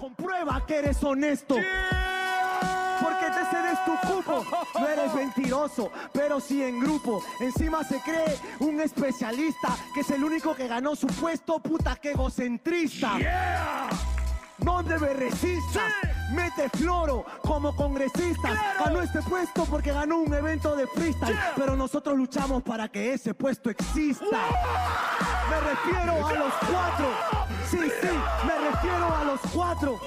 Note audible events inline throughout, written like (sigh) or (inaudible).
comprueba que eres honesto. Porque te cedes tu cupo, no eres mentiroso, pero sí en grupo. Encima se cree un especialista, que es el único que ganó su puesto, puta que egocentrista. No debe resistas, mete floro como congresista. Ganó este puesto porque ganó un evento de freestyle, pero nosotros luchamos para que ese puesto exista. Me refiero a los cuatro. Sí, sí, me refiero a los cuatro.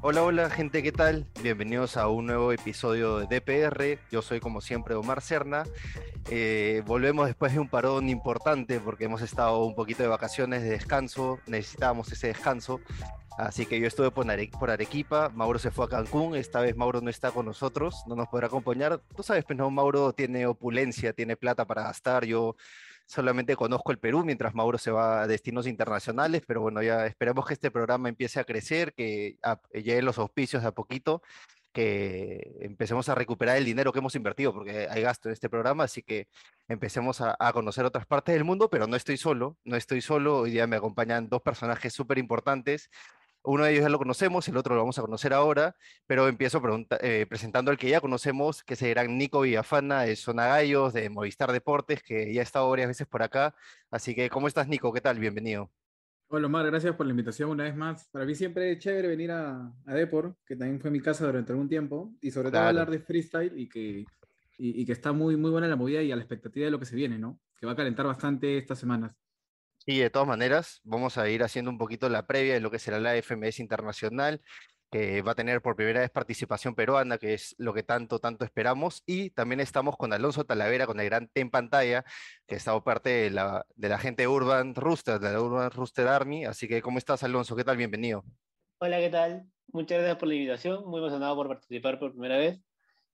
Hola, hola gente, ¿qué tal? Bienvenidos a un nuevo episodio de DPR. Yo soy como siempre Omar Cerna. Eh, volvemos después de un parón importante porque hemos estado un poquito de vacaciones, de descanso, necesitábamos ese descanso. Así que yo estuve por, por Arequipa, Mauro se fue a Cancún, esta vez Mauro no está con nosotros, no nos podrá acompañar. Tú sabes, pues no, Mauro tiene opulencia, tiene plata para gastar, yo solamente conozco el Perú mientras Mauro se va a destinos internacionales, pero bueno, ya esperemos que este programa empiece a crecer, que lleguen los auspicios a poquito, que empecemos a recuperar el dinero que hemos invertido, porque hay gasto en este programa, así que empecemos a, a conocer otras partes del mundo, pero no estoy solo, no estoy solo, hoy día me acompañan dos personajes súper importantes. Uno de ellos ya lo conocemos, el otro lo vamos a conocer ahora, pero empiezo eh, presentando al que ya conocemos, que serán Nico Villafana de Zona Gallos, de Movistar Deportes, que ya ha estado varias veces por acá. Así que, ¿cómo estás, Nico? ¿Qué tal? Bienvenido. Hola Omar, gracias por la invitación una vez más. Para mí siempre es chévere venir a, a Depor, que también fue mi casa durante algún tiempo, y sobre todo hablar de freestyle y que, y, y que está muy, muy buena la movida y a la expectativa de lo que se viene, ¿no? Que va a calentar bastante estas semanas. Y de todas maneras, vamos a ir haciendo un poquito la previa de lo que será la FMS Internacional, que va a tener por primera vez participación peruana, que es lo que tanto, tanto esperamos. Y también estamos con Alonso Talavera, con el gran T en pantalla, que estado parte de la, de la gente Urban Rooster, de la Urban Rooster Army. Así que, ¿cómo estás, Alonso? ¿Qué tal? Bienvenido. Hola, ¿qué tal? Muchas gracias por la invitación. Muy emocionado por participar por primera vez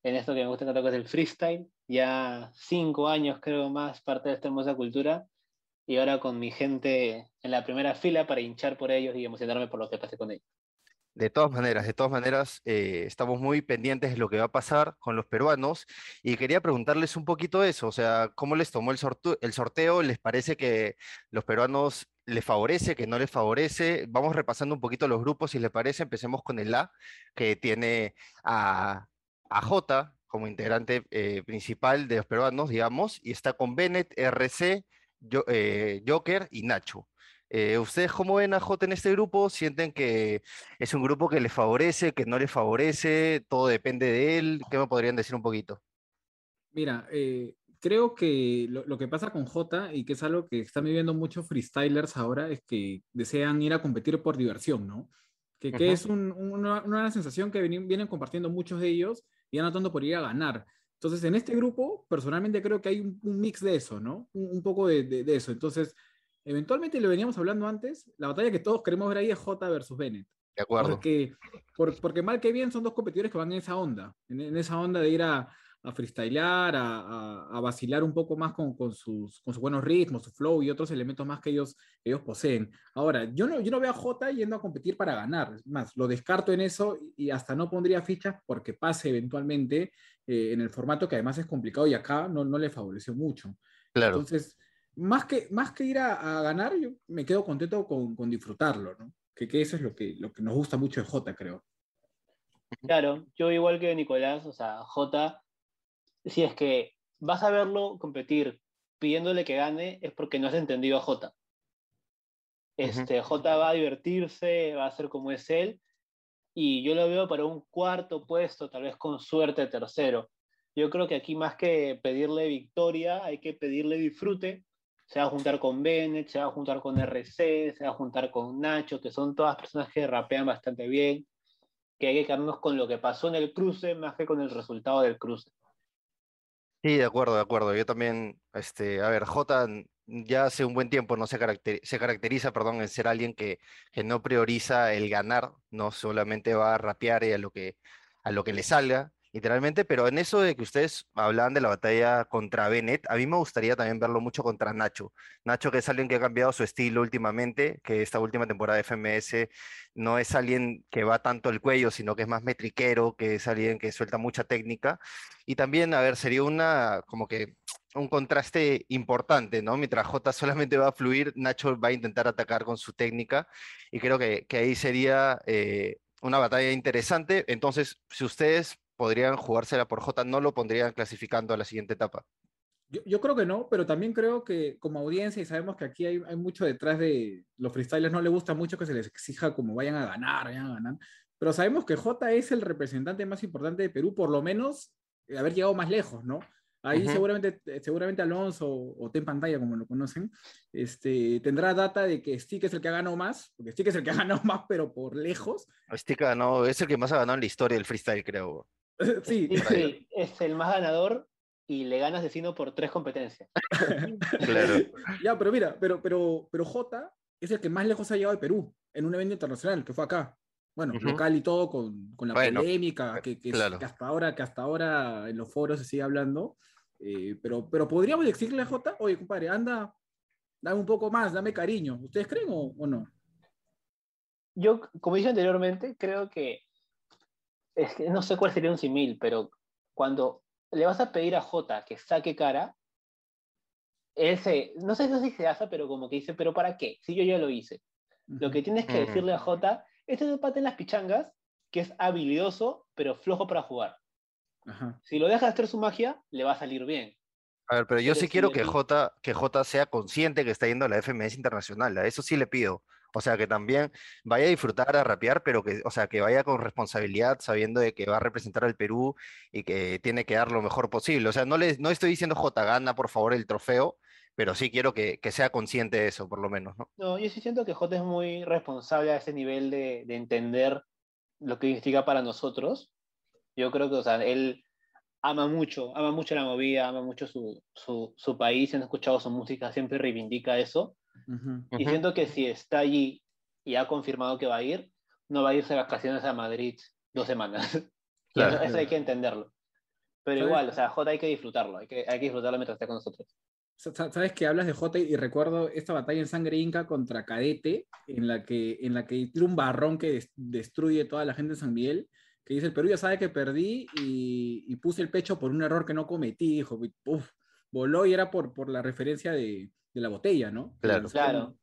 en esto que me gusta tanto que es el freestyle. Ya cinco años, creo, más parte de esta hermosa cultura. Y ahora con mi gente en la primera fila para hinchar por ellos y emocionarme por lo que pase con ellos. De todas maneras, de todas maneras, eh, estamos muy pendientes de lo que va a pasar con los peruanos y quería preguntarles un poquito eso, o sea, ¿cómo les tomó el sortu- el sorteo? ¿Les parece que los peruanos les favorece, que no les favorece? Vamos repasando un poquito los grupos, si les parece, empecemos con el A, que tiene a, a J como integrante eh, principal de los peruanos, digamos, y está con Bennett, RC, Yo- eh, Joker y Nacho. Eh, ¿ustedes cómo ven a J en este grupo? ¿Sienten que es un grupo que les favorece, que no les favorece? ¿Todo depende de él? ¿Qué me podrían decir un poquito? Mira, eh, creo que lo, lo que pasa con Jota y que es algo que están viviendo muchos freestylers ahora es que desean ir a competir por diversión, ¿no? Que, es un- una, una sensación que vienen, vienen compartiendo muchos de ellos y no tanto por ir a ganar. Entonces, en este grupo, personalmente creo que hay un, un mix de eso, ¿no? Un, un poco de, de- de eso. Entonces, eventualmente lo veníamos hablando antes, la batalla que todos queremos ver ahí es Jota versus Bennett. De acuerdo. que, por- porque mal que bien son dos competidores que van en esa onda, en, en esa onda de ir a, a freestylear, a, a- a vacilar un poco más con, con sus, con sus buenos ritmos, su flow y otros elementos más que ellos, ellos poseen. Ahora, yo no, yo no veo a Jota yendo a competir para ganar, es más, lo descarto en eso y hasta no pondría fichas porque pase eventualmente eh, en el formato que además es complicado y acá no, no le favoreció mucho. Claro. Entonces, más que, más que ir a, a ganar, yo me quedo contento con, con disfrutarlo, ¿no? Que, que eso es lo que, lo que nos gusta mucho de Jota, creo. Claro, yo igual que Nicolás, o sea, J, si es que vas a verlo competir pidiéndole que gane, es porque no has entendido a J. Este, J va a divertirse, va a ser como es él, y yo lo veo para un cuarto puesto, tal vez con suerte tercero. Yo creo que aquí más que pedirle victoria, hay que pedirle disfrute. Se va a juntar con Bennett, se va a juntar con RC, se va a juntar con Nacho, que son todas personas que rapean bastante bien, que hay que quedarnos con lo que pasó en el cruce más que con el resultado del cruce. Sí, de acuerdo, de acuerdo. Yo también, este, a ver, J n- ya hace un buen tiempo no se se caracteriza, perdón, en ser alguien que, que no prioriza el ganar, no solamente va a rapear a lo que, a lo que le salga. Literalmente, pero en eso de que ustedes hablaban de la batalla contra Bennett, a mí me gustaría también verlo mucho contra Nacho. Nacho, que es alguien que ha cambiado su estilo últimamente, que esta última temporada de FMS no es alguien que va tanto el cuello, sino que es más metriquero, que es alguien que suelta mucha técnica. Y también, a ver, sería una, como que un contraste importante, ¿no? Mientras J solamente va a fluir, Nacho va a intentar atacar con su técnica y creo que, que ahí sería eh, una batalla interesante. Entonces, si ustedes podrían jugársela por J, no lo pondrían clasificando a la siguiente etapa. Yo, yo, creo que no, pero también creo que como audiencia, y sabemos que aquí hay, hay, mucho detrás de los freestylers, no les gusta mucho que se les exija como vayan a ganar, vayan a ganar, pero sabemos que J es el representante más importante de Perú, por lo menos eh, haber llegado más lejos, ¿no? Ahí uh -huh. seguramente, eh, seguramente Alonso o Ten Pantalla, como lo conocen, este, tendrá data de que Stick es el que ha ganado más, porque Stick es el que ha (laughs) ganado más, pero por lejos. Stick ganó, es el que más ha ganado en la historia del freestyle, creo. (laughs) sí. sí, es el más ganador y le ganas vecino por tres competencias. (laughs) claro. Ya, pero mira, pero, pero, pero J es el que más lejos ha llegado de Perú en un evento internacional, que fue acá. Bueno, uh -huh. local y todo, con, con la bueno, polémica que, que, claro. que, hasta ahora, que hasta ahora en los foros se sigue hablando. Eh, pero, pero podríamos decirle a J, oye, compadre, anda, dame un poco más, dame cariño. ¿Ustedes creen o, o no? Yo, como dije anteriormente, creo que, es que no sé cuál sería un simil, pero cuando le vas a pedir a J que saque cara, él se, no sé si se hace, pero como que dice, ¿pero para qué? Si yo ya lo hice. Lo que tienes que decirle a J, este es el pate en las pichangas, que es habilidoso, pero flojo para jugar. Ajá. Si lo deja hacer su magia, le va a salir bien. A ver, pero yo sí quiero que J, que J sea consciente que está yendo a la FMS internacional, a eso sí le pido. O sea, que también vaya a disfrutar, a rapear, pero que, o sea, que vaya con responsabilidad, sabiendo de que va a representar al Perú y que tiene que dar lo mejor posible. O sea, no le no estoy diciendo J, gana por favor el trofeo, pero sí quiero que, que, sea consciente de eso, por lo menos, ¿no? No, yo sí siento que J es muy responsable a ese nivel de, de entender lo que significa para nosotros. Yo creo que, o sea, él ama mucho, ama mucho la movida, ama mucho su, su, su país, han escuchado su música, siempre reivindica eso. Uh -huh. Y siento que si está allí y ha confirmado que va a ir, no va a irse de vacaciones a Madrid dos semanas. (laughs) Claro. eso, eso, hay que entenderlo. Pero ¿Sabes? igual, o sea, J hay que disfrutarlo, hay que, hay que disfrutarlo mientras esté con nosotros. Sabes que hablas de J y recuerdo esta batalla en Sangre Inca contra Cadete, en la que, en la que tiene un barrón que des destruye toda la gente de San Miguel, que dice, el Perú ya sabe que perdí y, y puse el pecho por un error que no cometí, dijo, uf, voló y era por, por la referencia de, de la botella, ¿no? Claro, claro.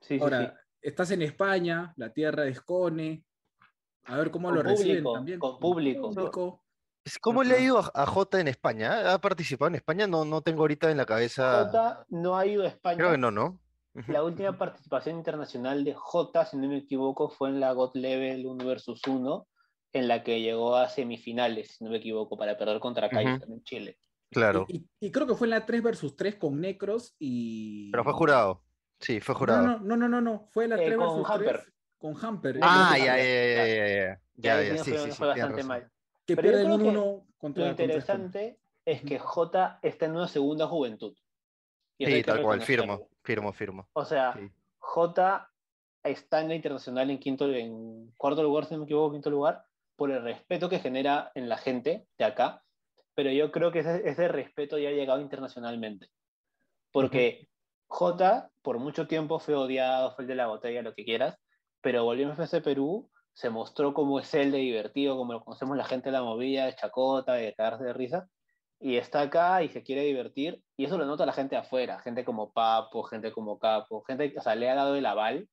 Sí, Ahora, sí, sí. estás en España, la tierra de Escone, a ver cómo con lo público, reciben también. Con público. público. ¿Cómo le ha ido a J en España? ¿Ha participado en España? No, no tengo ahorita en la cabeza. J no ha ido a España. Creo que no, ¿no? La última participación internacional de J, si no me equivoco, fue en la God Level 1 versus 1, en la que llegó a semifinales, si no me equivoco, para perder contra Kaiser uh -huh. en Chile. Claro. Y, y, y, creo que fue en la 3 versus 3 con Necros y. Pero fue jurado. Sí, fue jurado. No, no, no, no, no. fue la 3 eh, versus con 3 con Hamper. Ah, ya, ya, ya, ya, ya, ya, sí, sí, fue bastante mal. Que Pero pierden un que 1 contra Lo interesante contra es que J está en una segunda juventud. Y sí, tal cual, firmo, firmo, firmo. O sea, sí. J está en la internacional en quinto, en cuarto lugar, si no me equivoco, quinto lugar, por el respeto que genera en la gente de acá, pero yo creo que ese, ese respeto ya ha llegado internacionalmente. Porque uh -huh. J por mucho tiempo fue odiado, fue el de la botella, lo que quieras, pero volviendo a FC Perú, se mostró como es él de divertido, como lo conocemos la gente de la movida, de chacota, de cagarse de risa, y está acá y se quiere divertir, y eso lo nota la gente afuera, gente como Papo, gente como Capo, gente que o sea, le ha dado el aval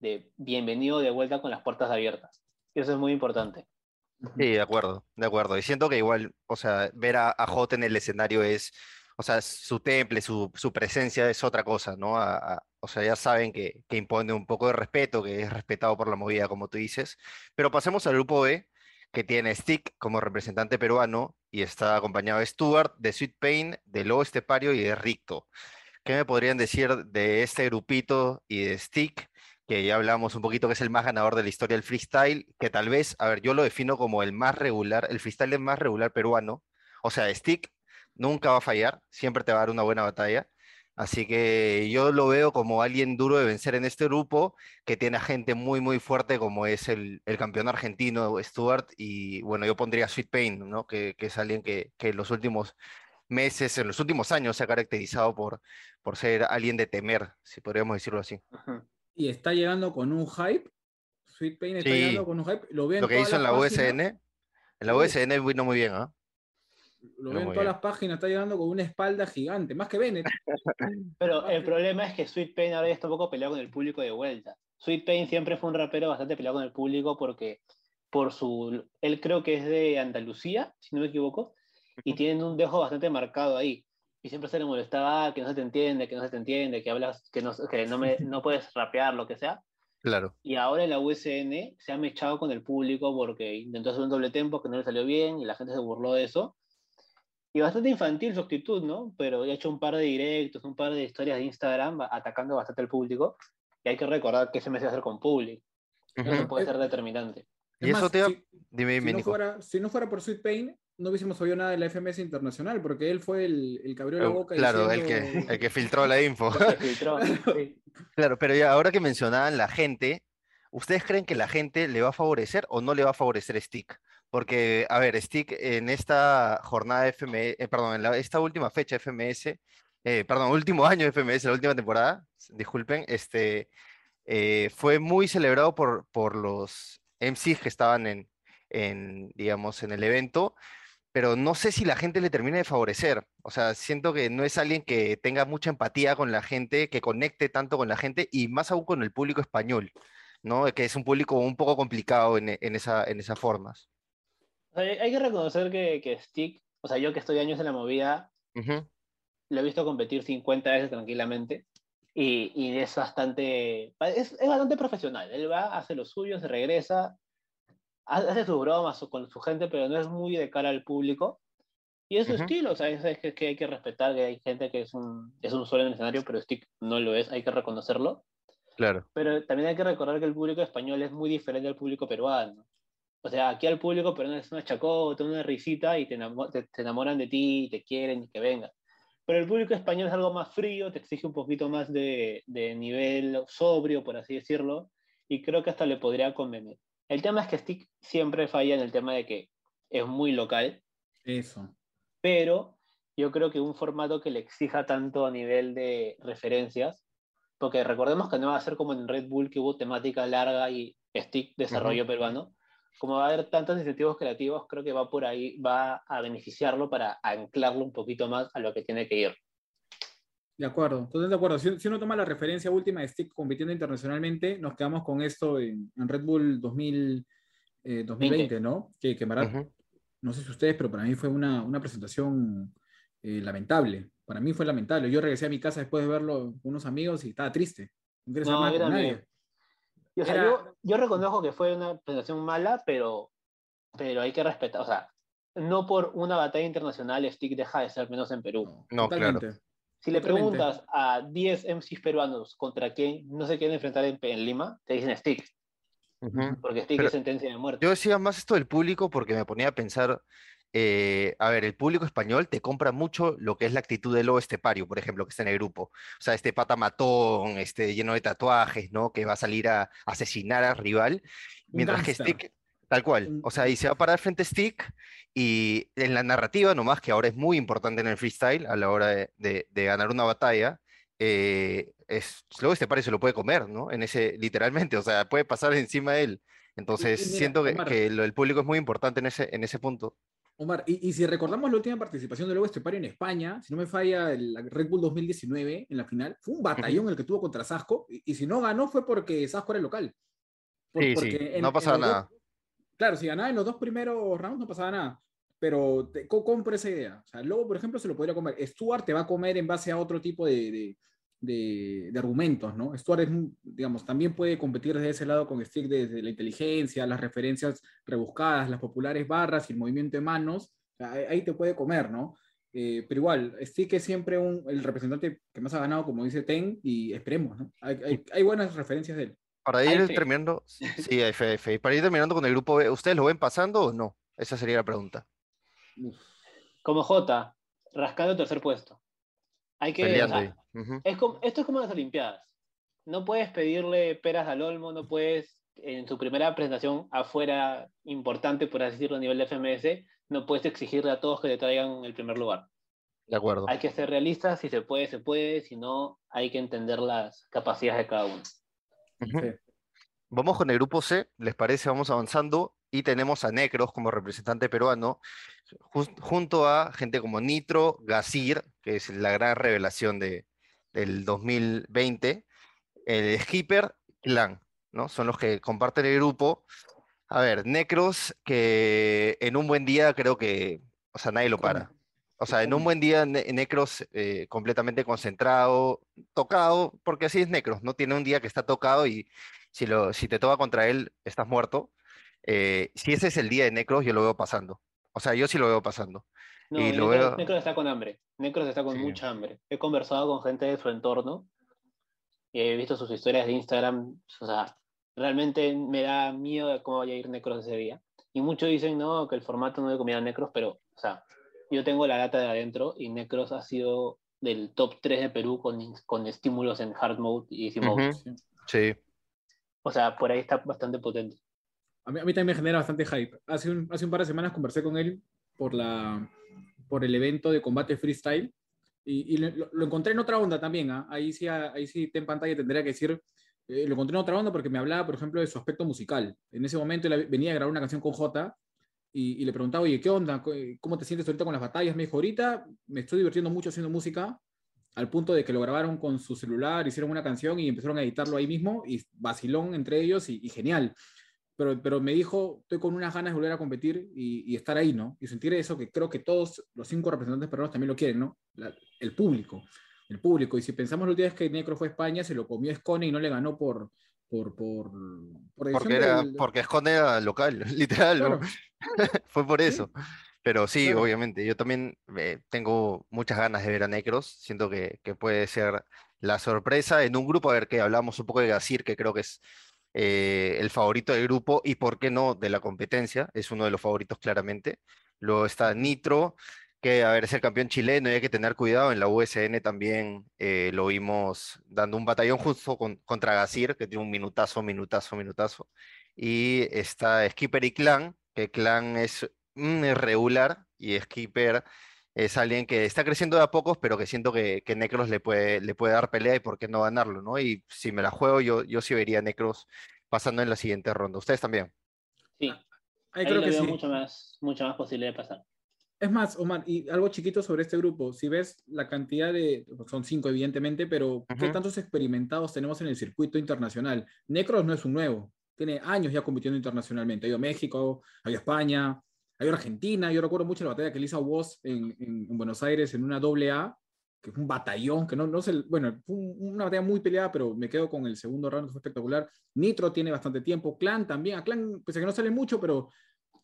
de bienvenido de vuelta con las puertas abiertas. Y eso es muy importante. Sí, de acuerdo, de acuerdo. Y siento que igual, o sea, ver a, a en el escenario es, o sea, su temple, su, su presencia es otra cosa, ¿no? A, o sea, ya saben que, que, impone un poco de respeto, que es respetado por la movida, como tú dices. Pero pasemos al grupo B, que tiene Stick como representante peruano y está acompañado de Stuart, de Sweet Pain, de Lobo Estepario y de Ricto. ¿Qué me podrían decir de este grupito y de Stick? Que ya hablamos un poquito, que es el más ganador de la historia del freestyle, que tal vez, a ver, yo lo defino como el más regular, el freestyle es más regular peruano, o sea, Stick nunca va a fallar, siempre te va a dar una buena batalla, Así que yo lo veo como alguien duro de vencer en este grupo, que tiene a gente muy, muy fuerte como es el, el campeón argentino Stuart. Y bueno, yo pondría Sweet Pain, ¿no? Que, que es alguien que, que en los últimos meses, en los últimos años se ha caracterizado por, por ser alguien de temer, si podríamos decirlo así. Y está llegando con un hype. Sweet Pain está Sí. llegando con un hype. Lo veo en Lo que hizo en la páginas, USN, en la. USN vino muy bien, ¿ah? Lo No, veo en muy todas bien. las páginas. Está llegando con una espalda gigante. Más que Bennett. (laughs) Pero el problema es que Sweet Pain ahora ya está un poco peleado con el público de vuelta. Sweet Pain siempre fue un rapero bastante peleado con el público porque por su él creo que es de Andalucía, si no me equivoco, y tienen un dejo bastante marcado ahí. Y siempre se le molestaba "Ah, que no se te entiende, que no se te entiende, que hablas, que no, que no, me, no puedes rapear, lo que sea. Claro. Y ahora en la USN se ha mechado con el público porque intentó hacer un doble tempo que no le salió bien y la gente se burló de eso. Y bastante infantil su actitud, ¿no? Pero ha hecho un par de directos, un par de historias de Instagram atacando bastante al público. Y hay que recordar que ese mes se hacer con público. Eso puede ser determinante. Y eso te si, Dime, si dime, no Nico. fuera, si no fuera por Sweet Pain, no hubiésemos oído nada de la FMS internacional, porque él fue el, el que abrió la boca. Claro, el diciendo- que, el que filtró la info. Se filtró, (laughs) sí. Claro, pero ya ahora que mencionaban la gente, ¿ustedes creen que la gente le va a favorecer o no le va a favorecer Stick? Porque, a ver, Stick en esta jornada FMS, eh, perdón, en la- esta última fecha FMS, eh, perdón, último año FMS, la última temporada, disculpen, este, eh, fue muy celebrado por, por los MCs que estaban en, en, digamos, en el evento, pero no sé si la gente le termina de favorecer. O sea, siento que no es alguien que tenga mucha empatía con la gente, que conecte tanto con la gente y más aún con el público español, ¿no? Que es un público un poco complicado en, en esa, en esas formas. Hay que reconocer que, que Stick, o sea, yo que estoy años en la movida, Ujú, lo he visto competir 50 veces tranquilamente y, y es bastante es, es bastante profesional. Él va, hace lo suyo, se regresa, hace sus bromas con su gente, pero no es muy de cara al público. Y es su Ujú. estilo, o sea, es, es que, hay que respetar que hay gente que es un, es un solo en el escenario, pero Stick no lo es, hay que reconocerlo. Claro. Pero también hay que recordar que el público español es muy diferente al público peruano. O sea, aquí al público peruano es una chacota, una risita y te, enamo- te, te enamoran de ti, y te quieren y que venga. Pero el público español es algo más frío, te exige un poquito más de, de nivel sobrio, por así decirlo, y creo que hasta le podría convenir. El tema es que Stick siempre falla en el tema de que es muy local, Eso. pero yo creo que un formato que le exija tanto a nivel de referencias, porque recordemos que no va a ser como en Red Bull que hubo temática larga y stick desarrollo peruano, como va a haber tantos incentivos creativos, creo que va por ahí, va a beneficiarlo para anclarlo un poquito más a lo que tiene que ir. De acuerdo, entonces de acuerdo. Si, si uno toma la referencia última de Stick compitiendo internacionalmente, nos quedamos con esto en, en Red Bull 2000, eh, 2020, ¿no? Que, que en verdad, Ujú. no sé si ustedes, pero para mí fue una, una presentación eh, lamentable. Para mí fue lamentable. Yo regresé a mi casa después de verlo con unos amigos y estaba triste. No No, con también. nadie. Y, o sea, Era- yo, yo reconozco que fue una presentación mala, pero, pero hay que respetar, o sea, no por una batalla internacional Stick deja de ser menos en Perú. No, claro. Si le preguntas a 10 MCs peruanos contra quién no se quieren enfrentar en, en Lima, te dicen Stick, porque Stick Pero es sentencia de muerte. Yo decía más esto del público porque me ponía a pensar, eh, a ver, el público español te compra mucho lo que es la actitud del lobo estepario, por ejemplo, que está en el grupo. O sea, este pata matón, este lleno de tatuajes, ¿no? Que va a salir a asesinar al rival. Mientras que. Stick, tal cual. O sea, y se va a parar frente a Stick y en la narrativa nomás, que ahora es muy importante en el freestyle a la hora de, de- de ganar una batalla, eh, es, luego este pare se lo puede comer, ¿no? En ese, literalmente, o sea, puede pasar encima de él. Entonces, mira, siento que, Omar. que lo- el público es muy importante en ese, en ese punto. Omar, y, y si recordamos la última participación de Lobo Estepario en España, si no me falla, el Red Bull 2019 en la final, fue un batallón el que tuvo contra Sasco, y, y si no ganó fue porque Sasco era el local. Por- Sí, sí, porque no pasaba nada. Claro, si ganaba en los dos primeros rounds no pasaba nada, pero te, co- compro esa idea. O sea, Lobo, por ejemplo, se lo podría comer. Stuart te va a comer en base a otro tipo de, de, de- de argumentos, ¿no? Stuart es, digamos, también puede competir desde ese lado con Stick desde la inteligencia, las referencias rebuscadas, las populares barras y el movimiento de manos. O sea, ahí te puede comer, ¿no? Eh, pero igual, Stick es siempre un, el representante que más ha ganado, como dice Ten, y esperemos, ¿no? Hay, hay- hay buenas referencias de él. Para ir terminando, (laughs) sí, hay fe, hay fe. Para ir terminando con el grupo B, ¿ustedes lo ven pasando o no? Esa sería la pregunta. Como J, rascando tercer puesto. Hay que, o sea, es como, esto es como las Olimpiadas. No puedes pedirle peras al olmo, no puedes, en su primera presentación afuera, importante, por así decirlo, a nivel de FMS, no puedes exigirle a todos que te traigan el primer lugar. De acuerdo. Hay que ser realistas, si se puede, se puede, si no, hay que entender las capacidades de cada uno. Sí. Vamos con el grupo C, ¿les parece? Vamos avanzando y tenemos a Necros como representante peruano, junto a gente como Nitro, Gazir, que es la gran revelación de, del 2020, el Skipper, Clan, ¿no? Son los que comparten el grupo. A ver, Necros, que en un buen día creo que, o sea, nadie lo para. O sea, en un buen día Ne- Necros eh, completamente concentrado, tocado, porque así es Necros, ¿no? Tiene un día que está tocado y si, lo, si te toca contra él, estás muerto. Eh, si ese es el día de Necros, yo lo veo pasando. O sea, yo sí lo veo pasando. No, Y lo Necros, veo- Necros está con hambre. Necros está con Sí. mucha hambre. He conversado con gente de su entorno y he visto sus historias de Instagram. O sea, realmente me da miedo de cómo vaya a ir Necros ese día. Y muchos dicen, no, que el formato no de comida Necros, pero, o sea, yo tengo la data de adentro y Necros ha sido del top 3 de Perú con, con estímulos en hard mode y easy mode. Ujú, Sí, O sea, por ahí está bastante potente. A mí, a mí también me genera bastante hype. Hace un, hace un par de semanas conversé con él por, la, por el evento de combate freestyle y, y lo, lo encontré en otra onda también. ¿ah? Ahí, sí, ah, ahí sí, ten pantalla, tendría que decir, eh, lo encontré en otra onda porque me hablaba, por ejemplo, de su aspecto musical. En ese momento él venía a grabar una canción con J y, y le preguntaba, oye, ¿qué onda? ¿Cómo te sientes ahorita con las batallas? Me dijo, ahorita me estoy divirtiendo mucho haciendo música al punto de que lo grabaron con su celular, hicieron una canción y empezaron a editarlo ahí mismo y vacilón entre ellos y, y genial. Pero, pero me dijo, estoy con unas ganas de volver a competir y, y estar ahí, ¿no? Y sentir eso que creo que todos los cinco representantes peruanos también lo quieren, ¿no? La- el público, el público. Y si pensamos última vez que Necro fue a España, se lo comió Escone y no le ganó por... Por, por, por porque, era, del- porque Esconde era local, (laughs) literal, ¿no? Claro. (laughs) Fue por Sí. eso. Pero sí, Claro. obviamente, yo también eh, tengo muchas ganas de ver a Necros. Siento que, que puede ser la sorpresa en un grupo, a ver, que hablamos un poco de Gazir, que creo que es eh, el favorito del grupo y, ¿por qué no?, de la competencia. Es uno de los favoritos claramente. Luego está Nitro, que, a ver, es el campeón chileno y hay que tener cuidado. En la USN también eh, lo vimos dando un batallón justo con- contra Gazir, que tiene un minutazo, minutazo, minutazo. Y está Skipper y Clan, que Clan es mm, irregular y Skipper es alguien que está creciendo de a pocos, pero que siento que, que Necros le puede, le puede dar pelea y por qué no ganarlo, ¿no? Y si me la juego, yo, yo sí vería a Necros pasando en la siguiente ronda. Ustedes también. Sí, Ahí ahí creo que veo sí. mucho más, mucho más posible de pasar. Es más, Omar, y algo chiquito sobre este grupo. Si ves la cantidad de, son cinco evidentemente, pero ¿qué Ujú. tantos experimentados tenemos en el circuito internacional? Necros no es un nuevo, tiene años ya compitiendo internacionalmente. Ha ido a México, ha ido a España, ha ido a Argentina. Yo recuerdo mucho la batalla que le hizo a Woz en, en- en Buenos Aires en una doble A, que fue un batallón, que no, no sé, bueno, fue un- una batalla muy peleada, pero me quedo con el segundo round, que fue espectacular. Nitro tiene bastante tiempo, Clan también, a Clan, pese a que no sale mucho, pero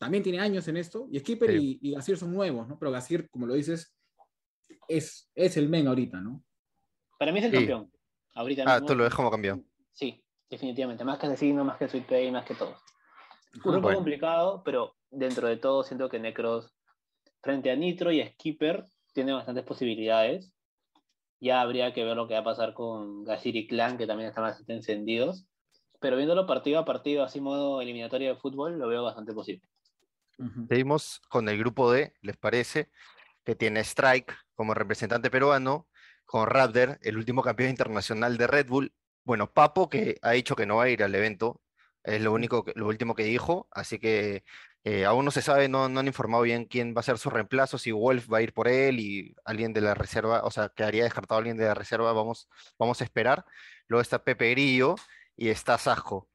también tiene años en esto, y Skipper Sí. y, y Gazir son nuevos, ¿no? Pero Gazir, como lo dices, es, es el men ahorita, ¿no? Para mí es el Sí. campeón. Ahorita Ah, mismo. tú lo ves como campeón. Sí, definitivamente. Más que Asesino, más que Sweet Pay, más que todos. Grupo Bueno. complicado, pero dentro de todo siento que Necros, frente a Nitro y a Skipper, tiene bastantes posibilidades. Ya habría que ver lo que va a pasar con Gazir y Clan, que también están bastante encendidos. Pero viéndolo partido a partido, así modo eliminatorio de fútbol, lo veo bastante posible. Ujú. Seguimos con el grupo D, ¿les parece? Que tiene Strike como representante peruano, con Raptor, el último campeón internacional de Red Bull. Bueno, Papo, que ha dicho que no va a ir al evento, es lo único, lo último que dijo, así que eh, aún no se sabe, no, no han informado bien quién va a ser su reemplazo, si Wolf va a ir por él y alguien de la reserva, o sea, quedaría descartado alguien de la reserva, vamos, vamos a esperar. Luego está Pepe Grillo y está Sajo.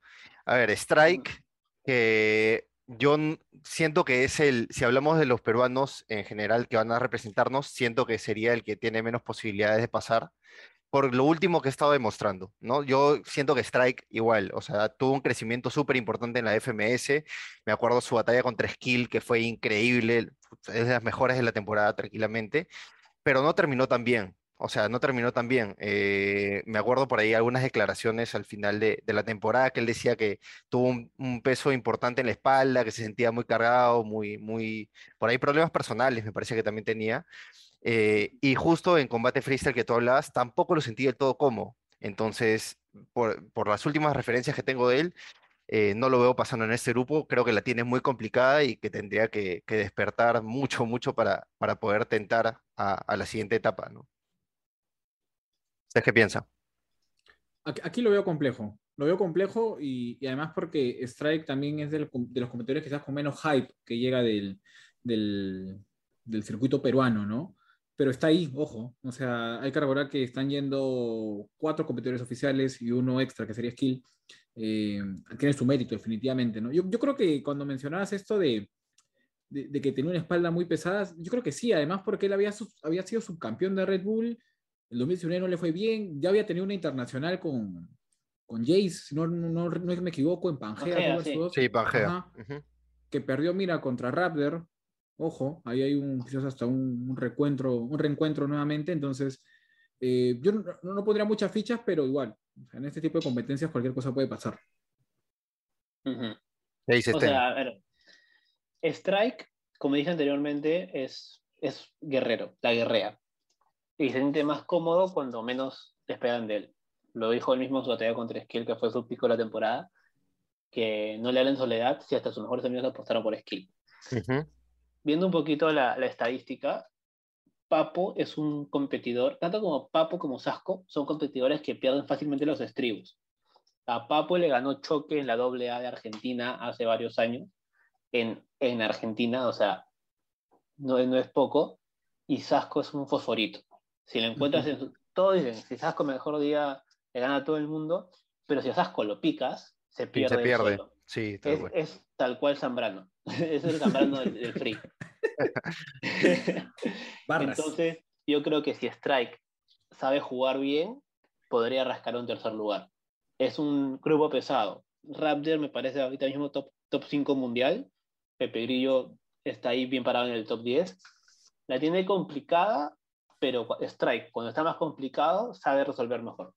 A ver, Strike, que yo siento que es el, si hablamos de los peruanos en general que van a representarnos, siento que sería el que tiene menos posibilidades de pasar por lo último que he estado demostrando, ¿no? Yo siento que Strike igual, o sea, tuvo un crecimiento súper importante en la FMS, me acuerdo su batalla contra Skill, que fue increíble, es de las mejores de la temporada tranquilamente, pero no terminó tan bien, o sea, no terminó tan bien. Eh, me acuerdo por ahí algunas declaraciones al final de, de la temporada que él decía que tuvo un, un peso importante en la espalda, que se sentía muy cargado, muy, muy, por ahí problemas personales me parece que también tenía. Eh, y justo en combate freestyle que tú hablabas, tampoco lo sentí del todo como. Entonces, por, por las últimas referencias que tengo de él, eh, no lo veo pasando en este grupo. Creo que la tiene muy complicada y que tendría que, que despertar mucho, mucho para, para poder tentar a, a la siguiente etapa, ¿no? ¿Ustedes qué piensa? Aquí, lo veo complejo. Lo veo complejo y, y además porque Strike también es del- de los competidores quizás con menos hype que llega del, del, circuito peruano, ¿no? Pero está ahí, ojo. O sea, hay que recordar que están yendo cuatro competidores oficiales y uno extra, que sería Skill. Eh, tiene su mérito, definitivamente, ¿no? Yo, creo que cuando mencionabas esto de, de, de que tenía una espalda muy pesada, yo creo que sí, además porque él había, había sido subcampeón de Red Bull, el 2019 no le fue bien, ya había tenido una internacional con, con Jace, si no, no, no, me equivoco, en Pangea, sí. Sí, Pangea. Que perdió, mira, contra Raptor. Ojo, ahí hay un, quizás hasta un, un reencuentro, un reencuentro nuevamente. Entonces, eh, yo no, pondría muchas fichas, pero igual, en este tipo de competencias cualquier cosa puede pasar. Ahí se O sea, a ver, Strike, como dije anteriormente, es, es guerrero, la guerrea. Y se siente más cómodo cuando menos esperan de él. Lo dijo él mismo en su batalla contra Skill, que fue su pico de la temporada, que no le hablan soledad si hasta sus mejores amigos apostaron por Skill. Viendo un poquito la, la estadística, Papo es un competidor, tanto como Papo como Sasco, son competidores que pierden fácilmente los estribos. A Papo le ganó choque en la AA de Argentina hace varios años, en, en Argentina, o sea, no, no es poco, y Sasco es un fosforito. Si lo encuentras en Todos dicen, si Sasco mejor día le gana a todo el mundo, pero si a Sasco lo picas, se pierde. se pierde. Sí, tal Es, cual. es tal cual Zambrano. (laughs) es el Zambrano del, del free. (laughs) Entonces, yo creo que si Strike sabe jugar bien, podría rascar un tercer lugar. Es un grupo pesado. Raptor me parece ahorita mismo top, top 5 mundial. Pepe Grillo está ahí bien parado en el top 10. La tiene complicada, pero Strike, cuando está más complicado, sabe resolver mejor.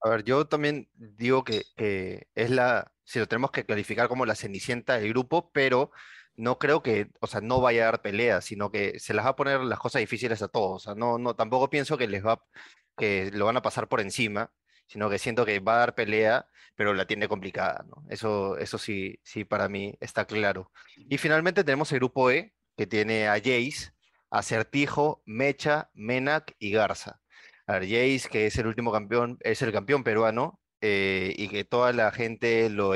A ver, yo también digo que, que es la, si lo tenemos que clarificar como la cenicienta del grupo, pero no creo que, o sea, no vaya a dar pelea, sino que se las va a poner las cosas difíciles a todos. O sea, no, no, tampoco pienso que les va, que lo van a pasar por encima, sino que siento que va a dar pelea, pero la tiene complicada, ¿no? Eso, eso sí, sí, para mí está claro. Y finalmente tenemos el grupo E, que tiene a Jace, Acertijo, Mecha, Menac y Garza. A ver, Jace, que es el último campeón, es el campeón peruano eh, y que toda la gente lo,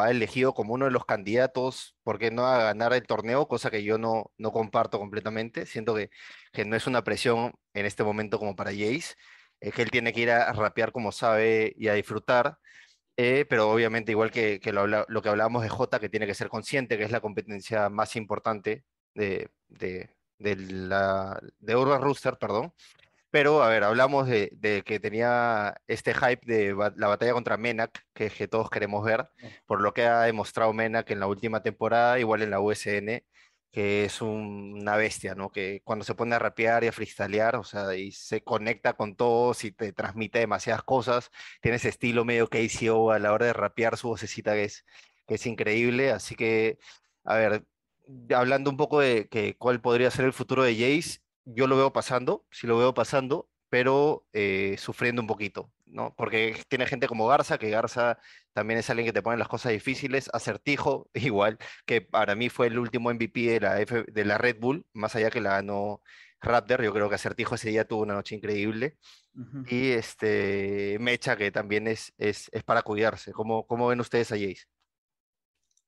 ha elegido como uno de los candidatos, ¿por qué no a ganar el torneo? Cosa que yo no, no comparto completamente. Siento que, que no es una presión en este momento como para Jace, es que él tiene que ir a rapear como sabe y a disfrutar. eh, pero obviamente, igual que, lo, que hablábamos de Jota, que tiene que ser consciente que es la competencia más importante de, de la, de Urban Rooster, perdón. Pero, a ver, hablamos de, de que tenía este hype de ba- la batalla contra Menak, que, que todos queremos ver, por lo que ha demostrado Menak en la última temporada, igual en la USN, que es un- una bestia, ¿no? Que cuando se pone a rapear y a freestylear, o sea, y se conecta con todos y te transmite demasiadas cosas, tiene ese estilo medio KCO a la hora de rapear su vocecita que es, que es increíble, así que, a ver, hablando un poco de que cuál podría ser el futuro de Jace, yo lo veo pasando, sí lo veo pasando, pero eh, sufriendo un poquito, ¿no? Porque (laughs) tiene gente como Garza, que Garza también es alguien que te pone las cosas difíciles, Acertijo, (laughs) igual, que para mí fue el último MVP de la, F- de la Red Bull, más allá que la ganó Raptor, yo creo que Acertijo ese día tuvo una noche increíble, y este Mecha, que también es, es, es para cuidarse. ¿Cómo, cómo ven ustedes a Jace?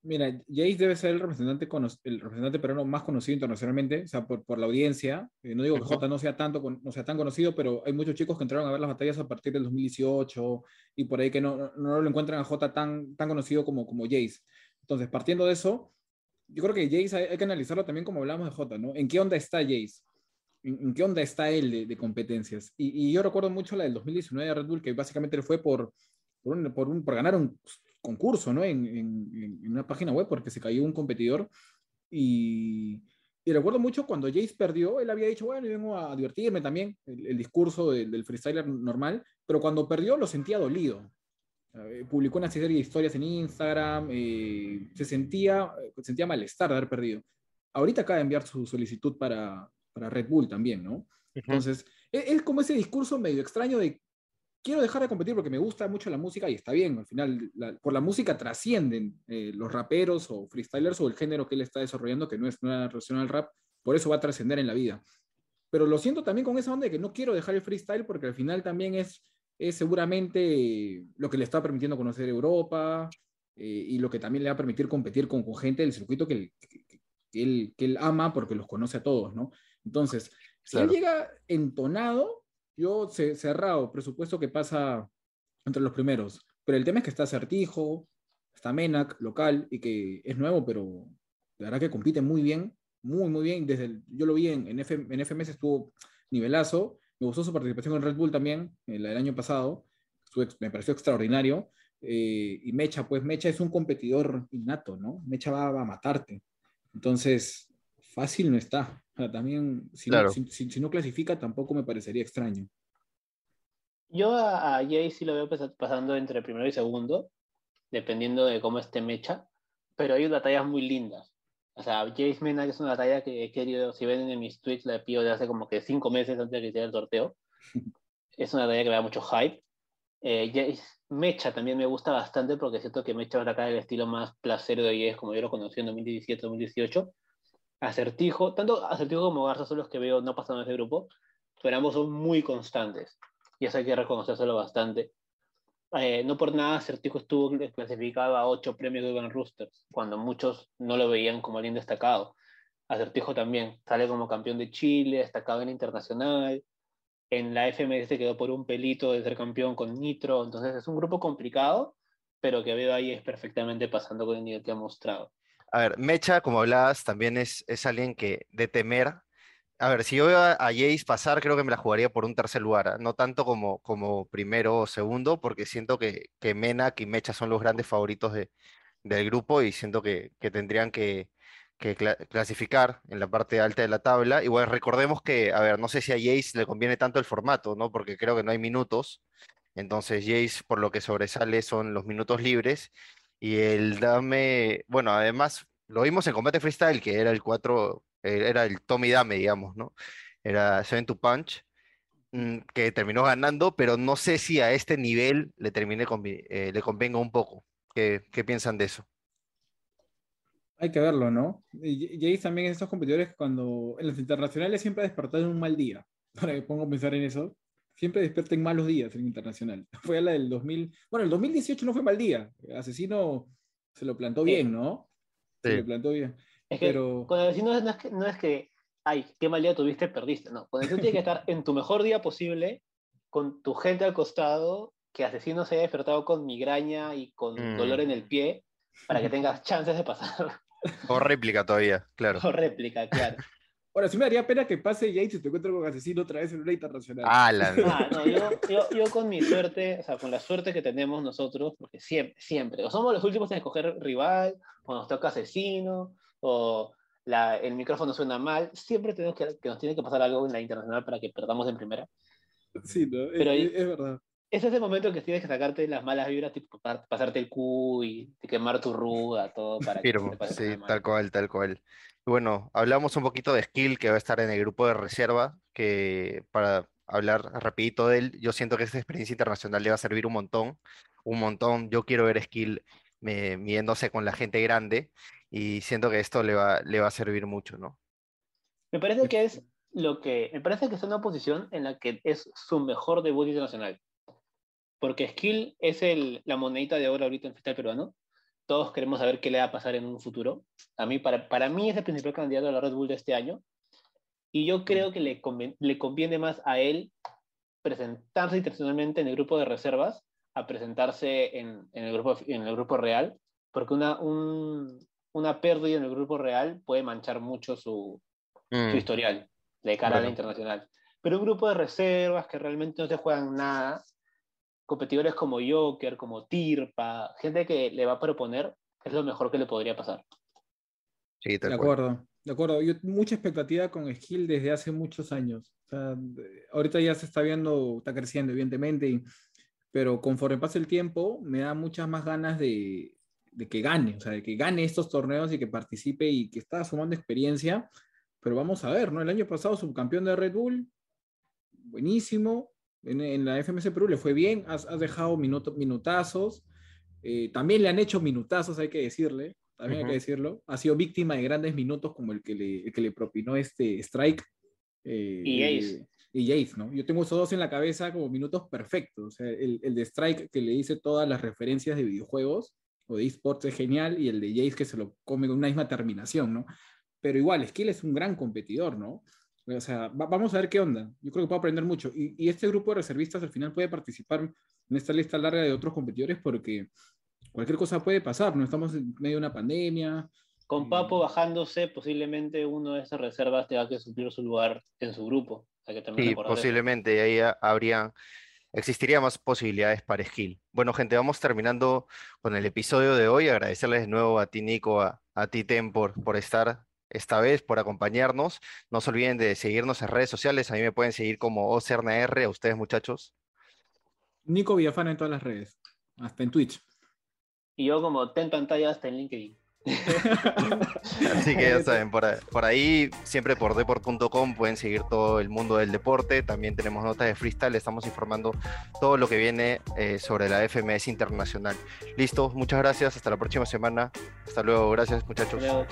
Mira, Jace debe ser el representante, el representante peruano más conocido internacionalmente, o sea, por, por la audiencia. Eh, no digo que. Jota no sea, tanto, no sea tan conocido, pero hay muchos chicos que entraron a ver las batallas a partir del 2018 y por ahí que no, no, no lo encuentran a Jota tan, tan conocido como, como Jace. Entonces, partiendo de eso, yo creo que Jace hay, hay que analizarlo también como hablamos de Jota, ¿no? ¿En qué onda está Jace? ¿En, en qué onda está él de, de competencias? Y, y yo recuerdo mucho la del 2019 de Red Bull, que básicamente fue por, por, un- por un- por ganar un concurso, ¿no? En, en- en una página web porque se cayó un competidor y, y recuerdo mucho cuando Jace perdió, él había dicho, bueno, yo vengo a divertirme también, el, el discurso del, del freestyler normal, pero cuando perdió lo sentía dolido. Eh, publicó una serie de historias en Instagram, eh, se sentía, sentía malestar de haber perdido. Ahorita acaba de enviar su solicitud para, para Red Bull también, ¿no? Entonces, es, es, como ese discurso medio extraño de quiero dejar de competir porque me gusta mucho la música y está bien, al final por la música trascienden eh, los raperos o freestylers o el género que él está desarrollando, que no es una relación al rap, por eso va a trascender en la vida. Pero lo siento también con esa onda de que no quiero dejar el freestyle porque al final también es, es seguramente lo que le está permitiendo conocer Europa eh, y lo que también le va a permitir competir con, con gente del circuito que él, que, él, que él ama porque los conoce a todos, ¿no? Entonces, si él llega entonado, yo cerrado, presupuesto que pasa entre los primeros. Pero el tema es que está Certijo, está Menac, local, y que es nuevo, pero la verdad que compite muy bien, muy, muy bien. Desde yo lo vi en, en, en FMS, estuvo nivelazo. Me gustó su participación en Red Bull también, el, el año pasado. me pareció extraordinario. Eh, y Mecha, pues Mecha es un competidor innato, ¿no? Mecha va a matarte. Entonces, fácil no está también, si, no, si, no, clasifica, tampoco me parecería extraño. Yo a, Jay sí lo veo pasando entre primero y segundo, dependiendo de cómo esté Mecha, pero hay batallas muy lindas. O sea, Jace Mena es una batalla que he querido, si ven en mis tweets, la pido de hace como que cinco meses antes de que hiciera el sorteo. (laughs) es una batalla que me da mucho hype. Eh, Jace Mecha también me gusta bastante porque siento que Mecha va a sacar el estilo más placero de Jace como yo lo conocí en 2017-2018 Acertijo, tanto Acertijo como Garza son los que veo no pasando ese grupo, pero ambos son muy constantes. Y eso hay que reconocérselo bastante. Eh, no por nada Acertijo estuvo clasificado a ocho premios de Urban Roosters, cuando muchos no lo veían como alguien destacado. Acertijo también sale como campeón de Chile, destacado en internacional. En la FMS quedó por un pelito de ser campeón con Nitro. Entonces es un grupo complicado, pero que veo ahí es perfectamente pasando con el nivel que ha mostrado. A ver, Mecha, como hablabas, también es, es alguien que de temer. A ver, si yo veo a, Jace pasar, creo que me la jugaría por un tercer lugar, ¿ah? no tanto como, como primero o segundo, porque siento que, que Menak y Mecha son los grandes favoritos de, del grupo y siento que, que tendrían que, que clasificar en la parte alta de la tabla. Igual recordemos que, a ver, no sé si a Jace le conviene tanto el formato, ¿no? Porque creo que no hay minutos. Entonces Jace por lo que sobresale son los minutos libres y el Dame, bueno, además lo vimos en combate freestyle, que era el 4, eh, era el Tommy Dame, digamos, ¿no? Era Seven to Punch, mm, que terminó ganando, pero no sé si a este nivel le termine eh, le convenga un poco. ¿Qué, ¿Qué, piensan de eso? Hay que verlo, ¿no? Jace también es estos competidores cuando en los internacionales siempre ha despertado en un mal día. (laughs) Para que pongo a pensar en eso siempre despierten malos días en internacional. (laughs) Fue la del 2000, bueno, el 2018 no fue mal día. Asesino se lo plantó bien, ¿no? Se lo plantó bien. Es que Pero... con Asesino no es que, no es que, ay, qué mal día tuviste, perdiste. No, con Asesino tiene que estar en tu mejor día posible, con tu gente al costado, que Asesino se haya despertado con migraña y con mm. dolor en el pie, para que (laughs) tengas chances de pasar. O réplica todavía, claro. O réplica, claro. Ahora, sí me daría pena que pase Yates y te encuentre con asesino otra vez en una internacional. Ah, la (laughs) ah, no, yo, yo, yo, con mi suerte, o sea, con la suerte que tenemos nosotros, porque siempre, siempre, o somos los últimos en escoger rival, o nos toca asesino, o la, el micrófono suena mal, siempre tenemos que, que nos tiene que pasar algo en la internacional para que perdamos en primera. Sí, ¿no? Pero es, es, verdad. Es ese momento que tienes que sacarte las malas vibras, tipo pasarte el Q y quemar tu ruda, todo (laughs) para que te sí, tal cual, tal cual. Bueno, hablamos un poquito de Skill, que va a estar en el grupo de reserva, que para hablar rapidito de él, yo siento que esta experiencia internacional le va a servir un montón, un montón. Yo quiero ver Skill midiéndose con la gente grande y siento que esto le va, le va a servir mucho, ¿no? Me parece que es lo que, me parece que es una posición en la que es su mejor debut internacional. Porque Skill es el, la monedita de oro ahorita en freestyle peruano todos queremos saber qué le va a pasar en un futuro. A mí, para, para mí es el principal candidato a la Red Bull de este año. Y yo creo que le, le conviene más a él presentarse internacionalmente en el grupo de reservas a presentarse en, en, el, grupo, en el grupo real, porque una, un, una pérdida en el grupo real puede manchar mucho su, su mm. historial de cara a la internacional. Pero un grupo de reservas que realmente no se juegan nada, competidores como Joker, como Tirpa, gente que le va a proponer, es lo mejor que le podría pasar. Sí, de acuerdo, de acuerdo. Yo mucha expectativa con Skill desde hace muchos años. ahorita ya se está viendo, está creciendo, evidentemente, pero conforme pasa el tiempo, me da muchas más ganas de, de, que gane, o sea, de que gane estos torneos y que participe y que está sumando experiencia, pero vamos a ver, ¿no? El año pasado subcampeón de Red Bull, buenísimo. En, la FMS Perú le fue bien, has, dejado minutazos. Eh, también le han hecho minutazos, hay que decirle, también hay que decirlo. Ha sido víctima de grandes minutos como el que le, que le propinó este Strike. Eh, y Ace. Y Ace, ¿no? Yo tengo esos dos en la cabeza como minutos perfectos. O sea, el, el de Strike que le dice todas las referencias de videojuegos o de esports es genial y el de Jace que se lo come con una misma terminación, ¿no? Pero igual, Skill es un gran competidor, ¿no? O sea, vamos a ver qué onda. Yo creo que puedo aprender mucho. Y, y, este grupo de reservistas al final puede participar en esta lista larga de otros competidores porque cualquier cosa puede pasar, ¿no? Estamos en medio de una pandemia. Con Papo bajándose, posiblemente uno de esas reservas tenga que suplir su lugar en su grupo. sí, posiblemente, ahí habría existiría más posibilidades para Skill. Bueno, gente, vamos terminando con el episodio de hoy. Agradecerles de nuevo a ti, Nico, a, ti, Tem, por, por estar esta vez, por acompañarnos. No se olviden de seguirnos en redes sociales. A mí me pueden seguir como OCERNAR, a ustedes, muchachos. Nico Villafana en todas las redes, hasta en Twitch. Y yo como ten pantalla hasta en LinkedIn. Así que ya saben, por, ahí, siempre por deport.com pueden seguir todo el mundo del deporte. También tenemos notas de freestyle, estamos informando todo lo que viene eh, sobre la FMS Internacional. Listo, muchas gracias, hasta la próxima semana. Hasta luego, gracias muchachos. Chao,